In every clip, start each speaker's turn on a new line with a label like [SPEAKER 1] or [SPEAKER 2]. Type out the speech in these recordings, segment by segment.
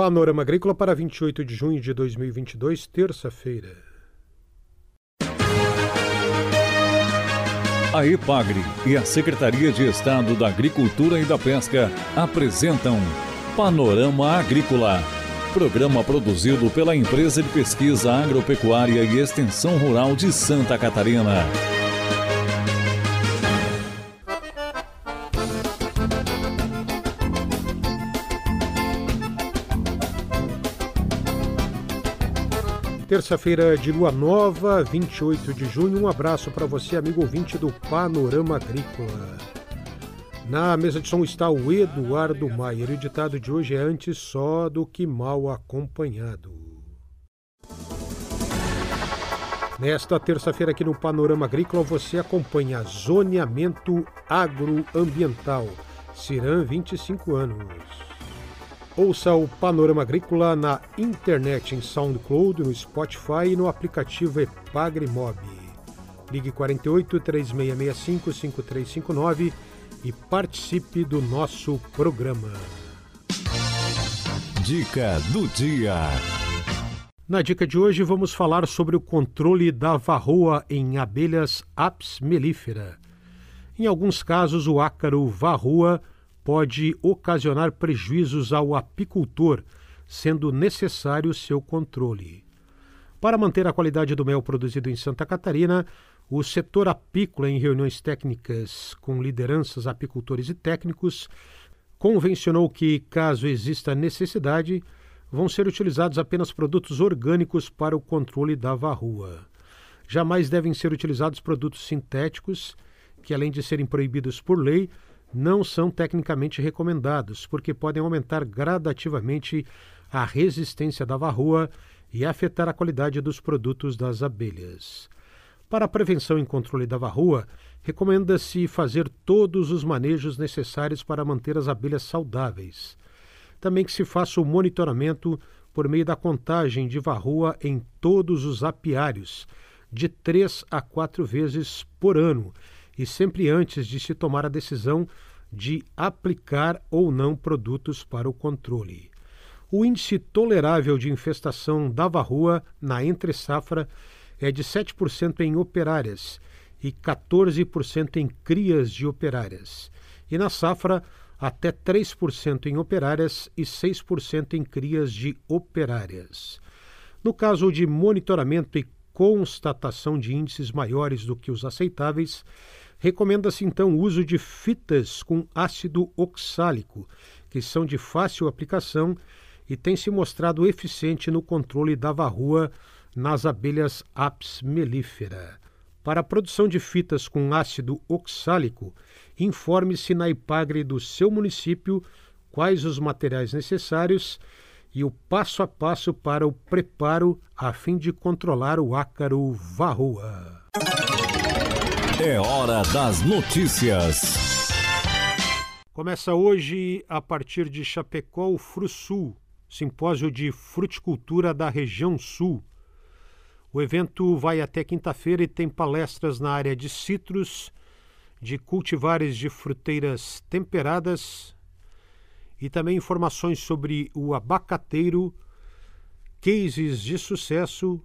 [SPEAKER 1] Panorama Agrícola para 28 de junho de 2022, terça-feira.
[SPEAKER 2] A EPAGRE e a Secretaria de Estado da Agricultura e da Pesca apresentam Panorama Agrícola, programa produzido pela Empresa de Pesquisa Agropecuária e Extensão Rural de Santa Catarina.
[SPEAKER 1] Terça-feira de lua nova, 28 de junho. Um abraço para você, amigo ouvinte do Panorama Agrícola. Na mesa de som está o Eduardo Maier. O ditado de hoje é antes só do que mal acompanhado. Nesta terça-feira aqui no Panorama Agrícola você acompanha zoneamento agroambiental. Ciran, 25 anos. Ouça o Panorama Agrícola na internet, em SoundCloud, no Spotify e no aplicativo Epagrimob. Ligue 48 3665 5359 e participe do nosso programa.
[SPEAKER 2] Dica do dia.
[SPEAKER 1] Na dica de hoje vamos falar sobre o controle da varroa em abelhas Apis mellifera. Em alguns casos, o ácaro varroa pode ocasionar prejuízos ao apicultor, sendo necessário seu controle. Para manter a qualidade do mel produzido em Santa Catarina, o setor apícola, em reuniões técnicas com lideranças, apicultores e técnicos, convencionou que, caso exista necessidade, vão ser utilizados apenas produtos orgânicos para o controle da varroa. Jamais devem ser utilizados produtos sintéticos, que, além de serem proibidos por lei, não são tecnicamente recomendados, porque podem aumentar gradativamente a resistência da varroa e afetar a qualidade dos produtos das abelhas. Para a prevenção e controle da varroa, recomenda-se fazer todos os manejos necessários para manter as abelhas saudáveis. Também que se faça o monitoramento por meio da contagem de varroa em todos os apiários, de três a quatro vezes por ano, e sempre antes de se tomar a decisão de aplicar ou não produtos para o controle. O índice tolerável de infestação da varroa na entre-safra é de 7% em operárias e 14% em crias de operárias, e na safra até 3% em operárias e 6% em crias de operárias. No caso de monitoramento e constatação de índices maiores do que os aceitáveis, Recomenda-se então o uso de fitas com ácido oxálico, que são de fácil aplicação e têm se mostrado eficiente no controle da varroa nas abelhas Apis mellifera. Para a produção de fitas com ácido oxálico, informe-se na IPAGRE do seu município quais os materiais necessários e o passo a passo para o preparo a fim de controlar o ácaro varroa.
[SPEAKER 2] É hora das notícias.
[SPEAKER 1] Começa hoje, a partir de Chapecó, o FruSul, simpósio de fruticultura da região sul. O evento vai até quinta-feira e tem palestras na área de citros, de cultivares de fruteiras temperadas e também informações sobre o abacateiro, cases de sucesso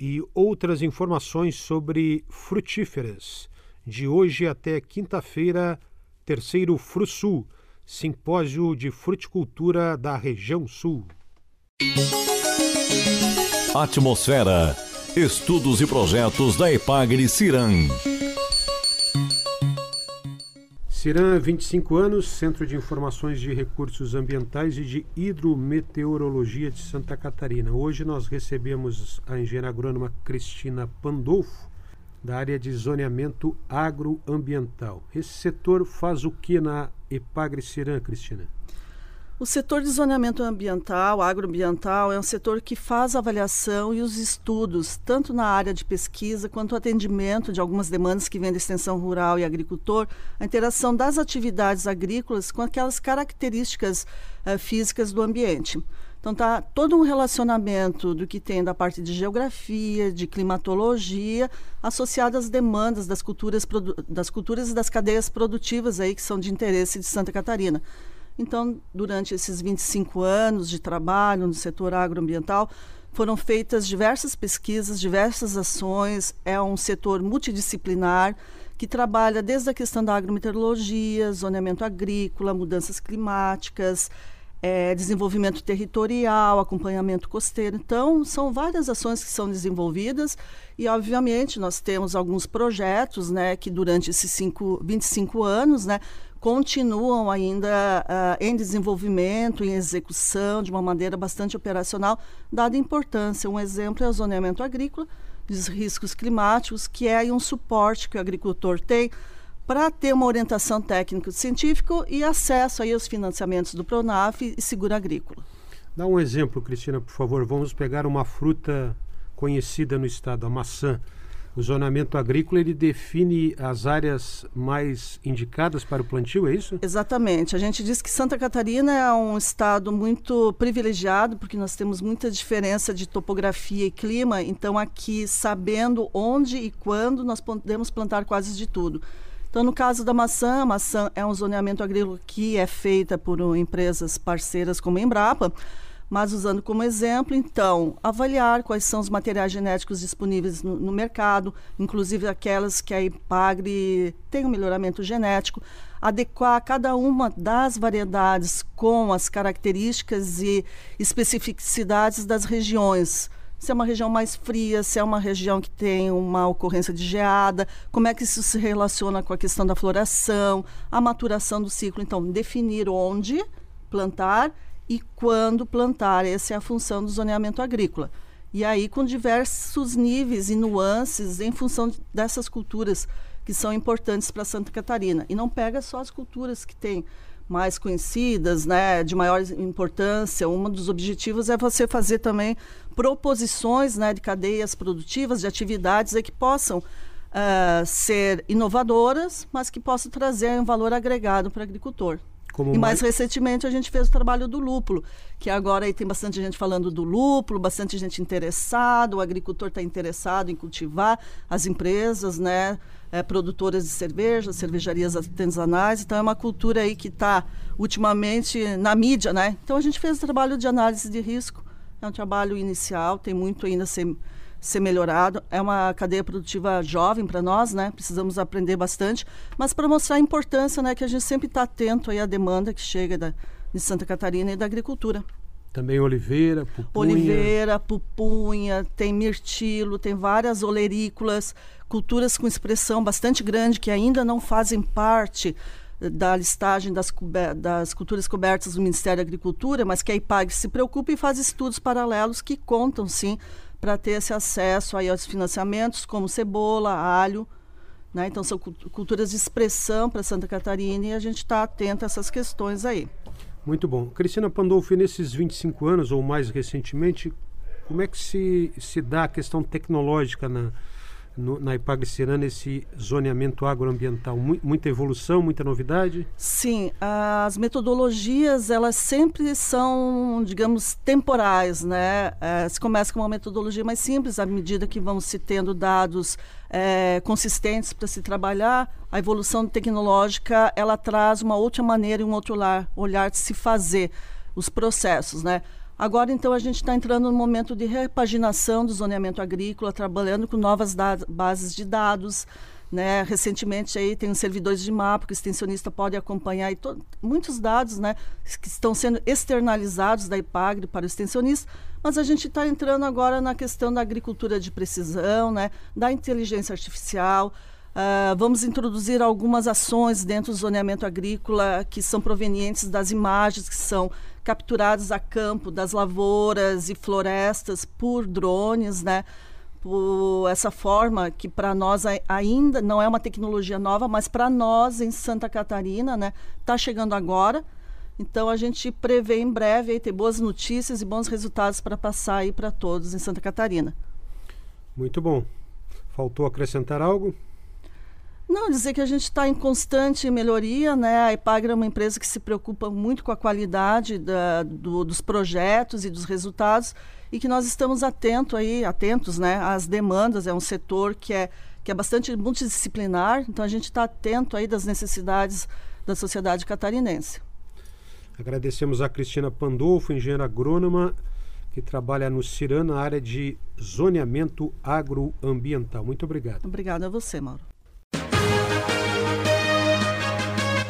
[SPEAKER 1] e outras informações sobre frutíferas, de hoje até quinta-feira, terceiro FruSul, simpósio de fruticultura da região sul.
[SPEAKER 2] Atmosfera, estudos e projetos da Epagre
[SPEAKER 1] CIRAM, 25 anos, Centro de Informações de Recursos Ambientais e de Hidrometeorologia de Santa Catarina. Hoje nós recebemos a engenheira agrônoma Cristina Pandolfo, da área de zoneamento agroambiental. Esse setor faz o que na Epagre CIRAM, Cristina?
[SPEAKER 3] O setor de zoneamento ambiental, agroambiental, é um setor que faz a avaliação e os estudos, tanto na área de pesquisa quanto atendimento de algumas demandas que vêm da extensão rural e agricultor, a interação das atividades agrícolas com aquelas características uh, físicas do ambiente. Então tá todo um relacionamento do que tem da parte de geografia, de climatologia, associado às demandas das culturas, das culturas e das cadeias produtivas aí que são de interesse de Santa Catarina. Então, durante esses 25 anos de trabalho no setor agroambiental, foram feitas diversas pesquisas, diversas ações. É um setor multidisciplinar que trabalha desde a questão da agrometeorologia, zoneamento agrícola, mudanças climáticas, é, desenvolvimento territorial, acompanhamento costeiro. Então, são várias ações que são desenvolvidas e, obviamente, nós temos alguns projetos né, que durante esses cinco, 25 anos né, continuam ainda uh, em desenvolvimento, em execução, de uma maneira bastante operacional, dada a importância. Um exemplo é o zoneamento agrícola, dos riscos climáticos, que é um suporte que o agricultor tem para ter uma orientação técnico-científica e acesso aí aos financiamentos do Pronaf e Seguro Agrícola.
[SPEAKER 1] Dá um exemplo, Cristina, por favor. Vamos pegar uma fruta conhecida no estado, a maçã. O zonamento agrícola ele define as áreas mais indicadas para o plantio, é isso?
[SPEAKER 3] Exatamente. A gente diz que Santa Catarina é um estado muito privilegiado porque nós temos muita diferença de topografia e clima. Então aqui, sabendo onde e quando, nós podemos plantar quase de tudo. Então, no caso da maçã, a maçã é um zoneamento agrícola que é feita por empresas parceiras como a Embrapa, mas usando como exemplo, então, avaliar quais são os materiais genéticos disponíveis no, no mercado, inclusive aquelas que a IPAGRE tem um melhoramento genético, adequar cada uma das variedades com as características e especificidades das regiões se é uma região mais fria, se é uma região que tem uma ocorrência de geada, como é que isso se relaciona com a questão da floração, a maturação do ciclo. Então, definir onde plantar e quando plantar. Essa é a função do zoneamento agrícola. E aí, com diversos níveis e nuances em função dessas culturas que são importantes para Santa Catarina. E não pega só as culturas que têm mais conhecidas, né, de maior importância. Um dos objetivos é você fazer também proposições né, de cadeias produtivas, de atividades que possam uh, ser inovadoras, mas que possam trazer um valor agregado para o agricultor. Como e mais, mais recentemente a gente fez o trabalho do lúpulo, que agora aí tem bastante gente falando do lúpulo, bastante gente interessada, o agricultor está interessado em cultivar, as empresas, né, é, produtoras de cerveja, cervejarias artesanais, então é uma cultura aí que está ultimamente na mídia, né? Então a gente fez o trabalho de análise de risco, é um trabalho inicial, tem muito ainda a ser ser melhorado. É uma cadeia produtiva jovem para nós, né? Precisamos aprender bastante, mas para mostrar a importância, né, que a gente sempre está atento aí à demanda que chega da, de Santa Catarina e da agricultura.
[SPEAKER 1] Também oliveira, pupunha.
[SPEAKER 3] Oliveira, pupunha, tem mirtilo, tem várias olerícolas, culturas com expressão bastante grande que ainda não fazem parte da listagem das, das, culturas cobertas do Ministério da Agricultura, mas que a IPAG se preocupa e faz estudos paralelos que contam, sim, para ter esse acesso aí aos financiamentos, como cebola, alho. Né? Então, são culturas de expressão para Santa Catarina e a gente está atento a essas questões aí.
[SPEAKER 1] Muito bom. Cristina Pandolfi, nesses 25 anos, ou mais recentemente, como é que se, se dá a questão tecnológica na, no, na Ipagre-Cirana esse zoneamento agroambiental? Muita evolução, muita novidade?
[SPEAKER 3] Sim, as metodologias elas sempre são, digamos, temporais, né? É, se começa com uma metodologia mais simples, à medida que vão se tendo dados é, consistentes para se trabalhar, a evolução tecnológica ela traz uma outra maneira e um outro olhar de se fazer os processos, né? Agora, então, a gente está entrando no momento de repaginação do zoneamento agrícola, trabalhando com novas bases de dados. Né? Recentemente aí tem os servidores de mapa que o extensionista pode acompanhar e muitos dados né, que estão sendo externalizados da IPAGRE para o extensionista, mas a gente está entrando agora na questão da agricultura de precisão, né, da inteligência artificial, Uh, vamos introduzir algumas ações dentro do zoneamento agrícola que são provenientes das imagens que são capturadas a campo das lavouras e florestas por drones, né? Por essa forma que para nós ainda não é uma tecnologia nova, mas para nós em Santa Catarina, né, está chegando agora. Então a gente prevê em breve aí, ter boas notícias e bons resultados para passar aí para todos em Santa Catarina.
[SPEAKER 1] Muito bom. Faltou acrescentar algo?
[SPEAKER 3] Não, dizer que a gente está em constante melhoria, né? A Ipagre é uma empresa que se preocupa muito com a qualidade da, do, dos projetos e dos resultados e que nós estamos atento aí, atentos, né, às demandas. É um setor que é que é bastante multidisciplinar, então a gente está atento aí das necessidades da sociedade catarinense.
[SPEAKER 1] Agradecemos a Cristina Pandolfo, engenheira agrônoma, que trabalha no CIRAN na área de zoneamento agroambiental. Muito obrigado.
[SPEAKER 3] Obrigada a você, Mauro.